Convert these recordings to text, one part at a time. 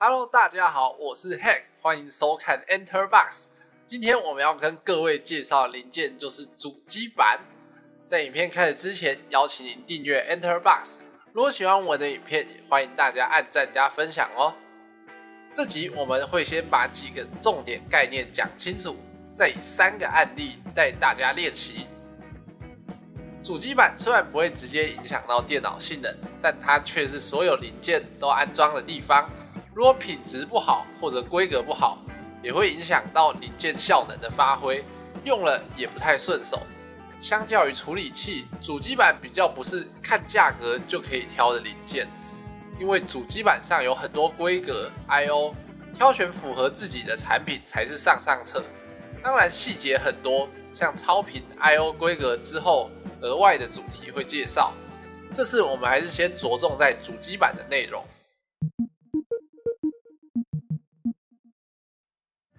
Hello，大家好，我是 Hack，欢迎收看 Enter Box。今天我们要跟各位介绍的零件就是主机板。在影片开始之前，邀请您订阅 Enter Box。如果喜欢我的影片，也欢迎大家按赞加分享哦。这集我们会先把几个重点概念讲清楚，再以三个案例带大家练习。主机板虽然不会直接影响到电脑性能，但它却是所有零件都安装的地方。如果品质不好或者规格不好，也会影响到零件效能的发挥，用了也不太顺手。相较于处理器，主机板比较不是看价格就可以挑的零件，因为主机板上有很多规格 I/O，挑选符合自己的产品才是上上策。当然细节很多，像超频 I/O 规格之后，额外的主题会介绍。这次我们还是先着重在主机板的内容。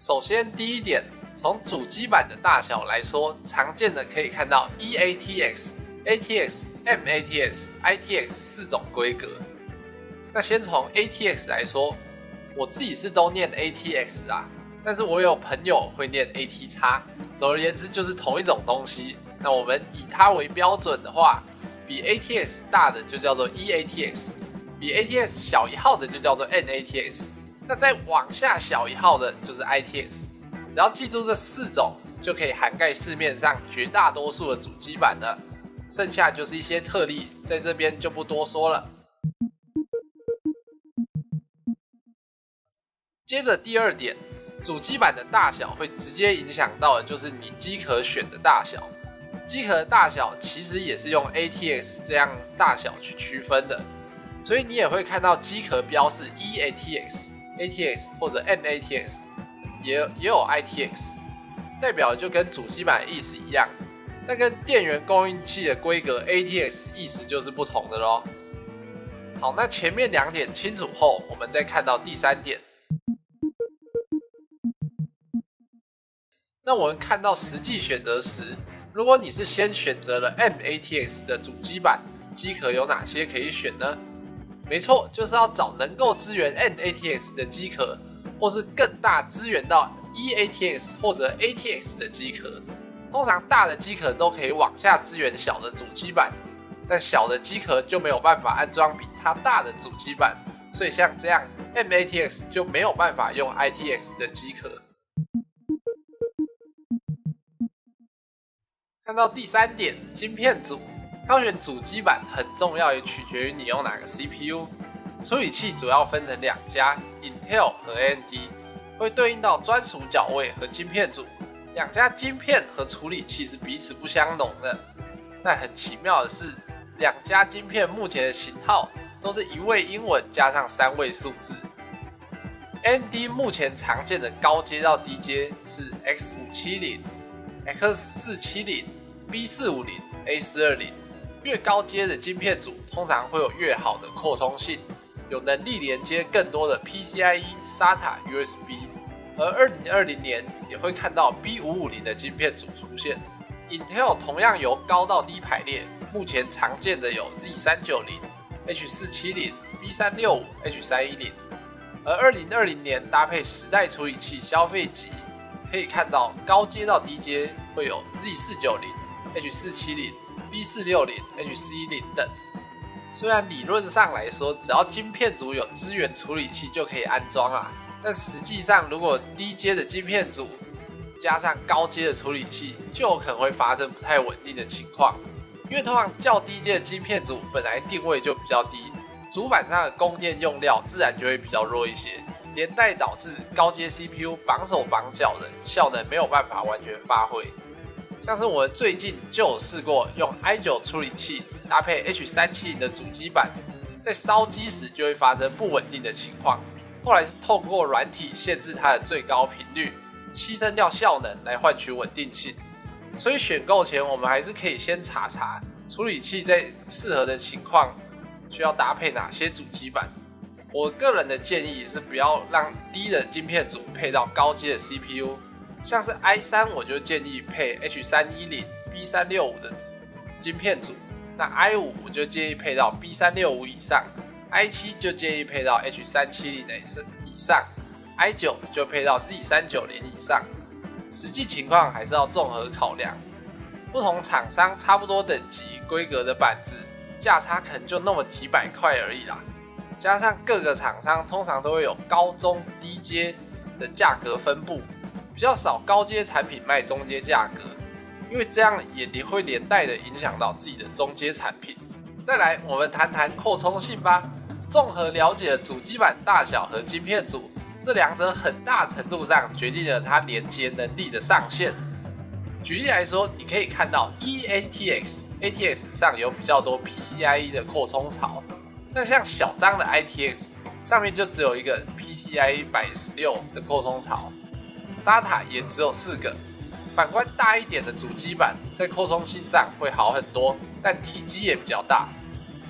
首先，第一点，从主机板的大小来说，常见的可以看到 eATX、ATX、MATX、ITX 四种规格。那先从 ATX 来说，我自己是都念 ATX 啊，但是我有朋友会念 ATX。总而言之，就是同一种东西。那我们以它为标准的话，比 ATX 大的就叫做 eATX，比 ATX 小一号的就叫做 NATX。那再往下小一号的就是 ITX，只要记住这四种，就可以涵盖市面上绝大多数的主机板了。剩下就是一些特例，在这边就不多说了。接着第二点，主机板的大小会直接影响到的就是你机壳选的大小。机壳的大小其实也是用 ATX 这样大小去区分的，所以你也会看到机壳标示 eATX。ATX 或者 MATX 也也有 ITX，代表就跟主机板的意思一样，那跟电源供应器的规格 ATX 意思就是不同的咯。好，那前面两点清楚后，我们再看到第三点。那我们看到实际选择时，如果你是先选择了 MATX 的主机板，机壳有哪些可以选呢？没错，就是要找能够支援 NATX 的机壳，或是更大支援到 eATX 或者 ATX 的机壳。通常大的机壳都可以往下支援小的主机板，但小的机壳就没有办法安装比它大的主机板，所以像这样 MATX 就没有办法用 ITX 的机壳。看到第三点，晶片组。挑选主机板很重要，也取决于你用哪个 CPU。处理器主要分成两家，Intel 和 AMD，会对应到专属脚位和晶片组。两家晶片和处理器是彼此不相容的。但很奇妙的是，两家晶片目前的型号都是一位英文加上三位数字。AMD 目前常见的高阶到低阶是 X 五七零、X 四七零、B 四五零、A 四二零。越高阶的晶片组通常会有越好的扩充性，有能力连接更多的 PCIe、SATA、USB。而二零二零年也会看到 B 五五零的晶片组出现。Intel 同样由高到低排列，目前常见的有 Z 三九零、H 四七零、B 三六五、H 三一零。而二零二零年搭配十代处理器消费级，可以看到高阶到低阶会有 Z 四九零、H 四七零。B 四六零、H 四一零等，虽然理论上来说，只要晶片组有支援处理器就可以安装啊，但实际上，如果低阶的晶片组加上高阶的处理器，就可能会发生不太稳定的情况。因为通常较低阶的晶片组本来定位就比较低，主板上的供电用料自然就会比较弱一些，连带导致高阶 CPU 绑手绑脚的效能没有办法完全发挥。像是我们最近就有试过用 i9 处理器搭配 H370 的主机板，在烧机时就会发生不稳定的情况。后来是透过软体限制它的最高频率，牺牲掉效能来换取稳定性。所以选购前我们还是可以先查查处理器在适合的情况需要搭配哪些主机板。我个人的建议是不要让低的晶片组配到高阶的 CPU。像是 i 三，我就建议配 H 三一零、B 三六五的晶片组；那 i 五我就建议配到 B 三六五以上。；i 七就建议配到 H 三七零的以上，i9 就配到 Z 三九零以上。实际情况还是要综合考量，不同厂商差不多等级规格的板子，价差可能就那么几百块而已啦。加上各个厂商通常都会有高中低阶的价格分布，比较少高阶产品卖中阶价格，因为这样也会连带的影响到自己的中阶产品。再来，我们谈谈扩充性吧。综合了解主机板大小和晶片组。这两者很大程度上决定了它连接能力的上限。举例来说，你可以看到 eATX ATX 上有比较多 PCIe 的扩充槽，那像小张的 ITX 上面就只有一个 PCIe 百十六的扩充槽沙塔也只有四个。反观大一点的主机板，在扩充性上会好很多，但体积也比较大。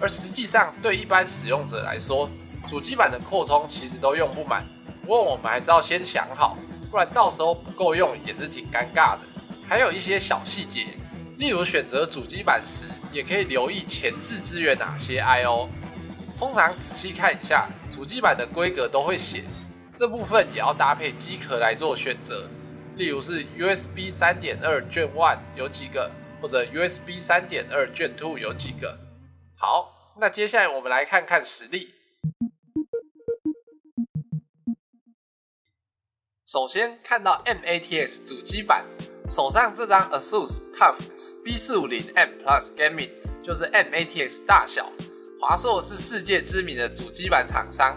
而实际上，对一般使用者来说，主机板的扩充其实都用不满。不过我们还是要先想好，不然到时候不够用也是挺尴尬的。还有一些小细节，例如选择主机板时，也可以留意前置支援哪些 I/O。通常仔细看一下主机板的规格都会写，这部分也要搭配机壳来做选择。例如是 USB 三点二 Gen One 有几个，或者 USB 三点二 Gen Two 有几个。好，那接下来我们来看看实例。首先看到 MATX 主机板，手上这张 ASUS TUF B450M Plus Gaming 就是 MATX 大小。华硕是世界知名的主机板厂商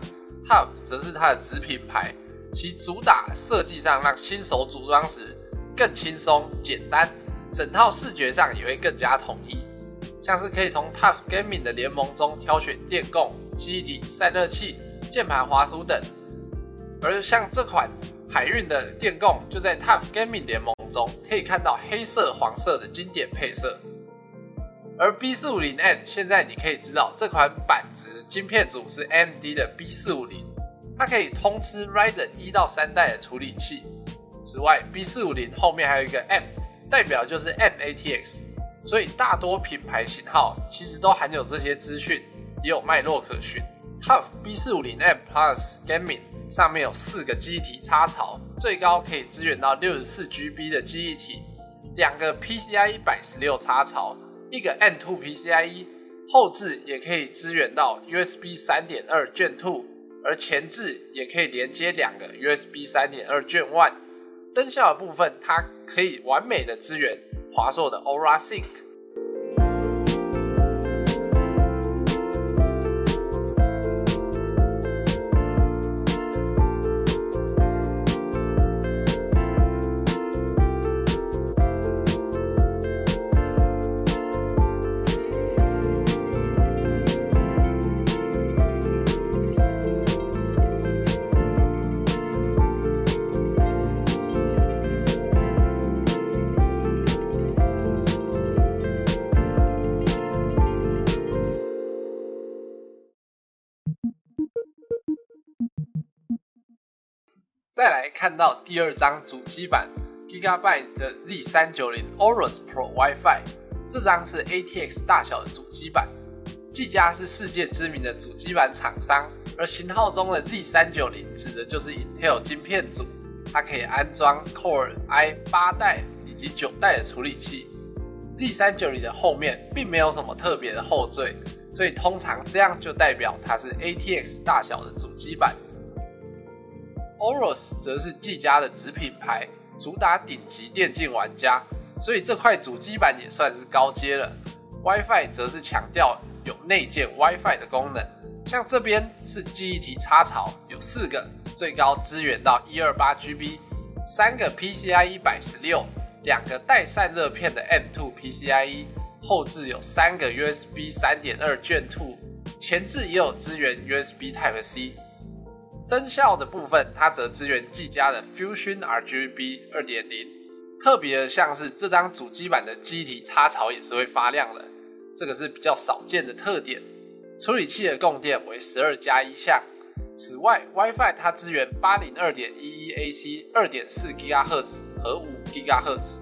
，TUF 则是它的子品牌，其主打设计上让新手组装时更轻松简单，整套视觉上也会更加统一。像是可以从 TUF Gaming 的联盟中挑选电供、记忆体、散热器、键盘、滑鼠等，而像这款。海运的电供就在 TUF Gaming 联盟中可以看到黑色、黄色的经典配色。而 B450M 现在你可以知道这款板子晶片组是 AMD 的 B450，它可以通吃 Ryzen 一到三代的处理器。此外，B450 后面还有一个 M，代表就是 MATX，所以大多品牌型号其实都含有这些资讯，也有脉络可循。TUF B450M Plus Gaming。上面有四个记忆体插槽，最高可以支援到六十四 GB 的记忆体，两个 PCIe 百十六插槽，一个 N2 PCIe，后置也可以支援到 USB 三点二 Gen 2，而前置也可以连接两个 USB 三点二 Gen 1。灯效的部分，它可以完美的支援华硕的 Aura Sync。再来看到第二张主机板 Gigabyte 的 Z 三九零 Aorus Pro WiFi，这张是 ATX 大小的主机板。技嘉是世界知名的主机板厂商，而型号中的 Z 三九零指的就是 Intel 晶片组，它可以安装 Core i 八代以及九代的处理器。Z 三九零的后面并没有什么特别的后缀，所以通常这样就代表它是 ATX 大小的主机板。Aorus 则是技嘉的子品牌，主打顶级电竞玩家，所以这块主机板也算是高阶了。WiFi 则是强调有内建 WiFi 的功能，像这边是记忆体插槽，有四个，最高支援到一二八 GB，三个 PCIe 百十六，两个带散热片的 M2 PCIe，后置有三个 USB 三点二 Gen 2，前置也有支援 USB Type C。灯效的部分，它则支援技嘉的 Fusion RGB 二点零。特别的像是这张主机板的机体插槽也是会发亮的，这个是比较少见的特点。处理器的供电为十二加一项。此外，WiFi 它支援八零二点一一 AC 二点四 GHz 和五 GHz。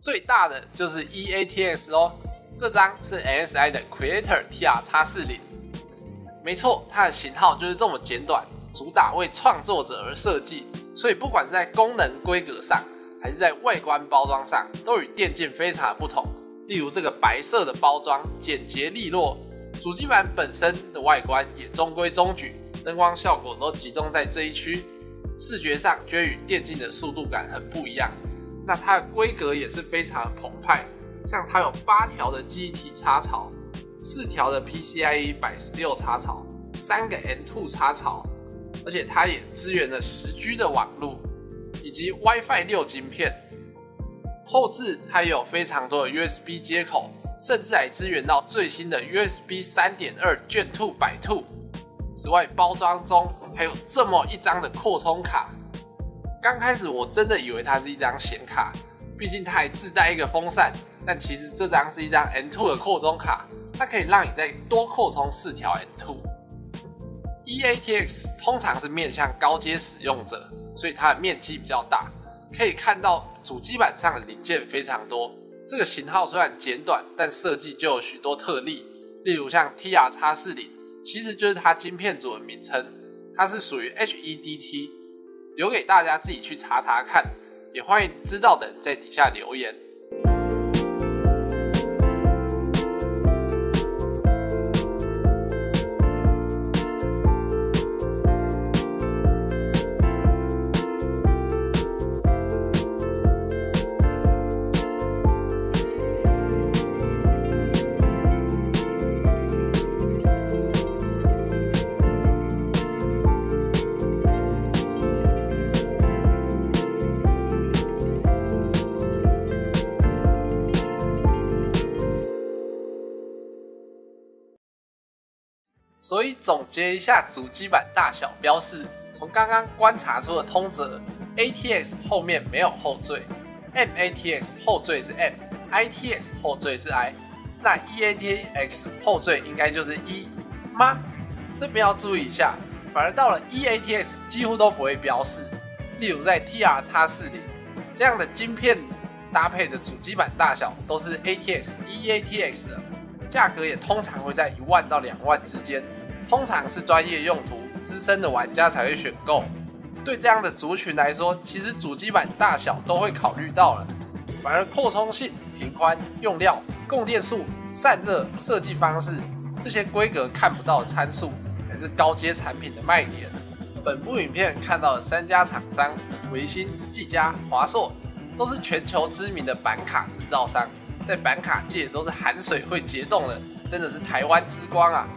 最大的就是 EATX 哦，这张是 NSI 的 Creator TR 叉四零，没错，它的型号就是这么简短，主打为创作者而设计，所以不管是在功能规格上，还是在外观包装上，都与电竞非常的不同。例如这个白色的包装，简洁利落，主机板本身的外观也中规中矩，灯光效果都集中在这一区，视觉上就与电竞的速度感很不一样。那它的规格也是非常的澎湃，像它有八条的机体插槽，四条的 PCIe 百十六插槽，三个 N2 插槽，而且它也支援了十 G 的网络。以及 WiFi 六晶片，后置它也有非常多的 USB 接口，甚至还支援到最新的 USB 三点二 Gen2 百兔。此外，包装中还有这么一张的扩充卡。刚开始我真的以为它是一张显卡，毕竟它还自带一个风扇。但其实这张是一张 N2 的扩充卡，它可以让你再多扩充四条 N2。EATX 通常是面向高阶使用者。所以它的面积比较大，可以看到主机板上的零件非常多。这个型号虽然简短，但设计就有许多特例，例如像 TR x 四零，其实就是它晶片组的名称，它是属于 HEDT，留给大家自己去查查看，也欢迎知道的在底下留言。所以总结一下主机板大小标示，从刚刚观察出的通则，ATX 后面没有后缀，MATX 后缀是 M，ITX 后缀是 I，那 EATX 后缀应该就是 E 吗？这边要注意一下，反而到了 EATX 几乎都不会标示，例如在 TR x 四零这样的晶片搭配的主机板大小都是 ATX、EATX 的。价格也通常会在一万到两万之间，通常是专业用途、资深的玩家才会选购。对这样的族群来说，其实主机板大小都会考虑到了，反而扩充性、平宽、用料、供电数、散热、设计方式这些规格看不到的参数，才是高阶产品的卖点。本部影片看到的三家厂商，维新、技嘉、华硕，都是全球知名的板卡制造商。在板卡界都是含水会结冻的，真的是台湾之光啊！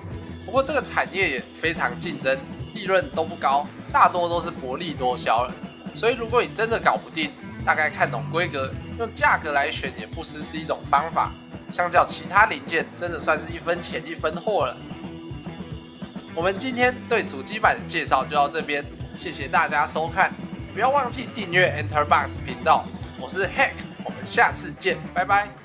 不过这个产业也非常竞争，利润都不高，大多都是薄利多销了。所以如果你真的搞不定，大概看懂规格，用价格来选也不失是一种方法。相较其他零件，真的算是一分钱一分货了。我们今天对主机板的介绍就到这边，谢谢大家收看，不要忘记订阅 Enterbox 频道。我是 Hack，我们下次见，拜拜。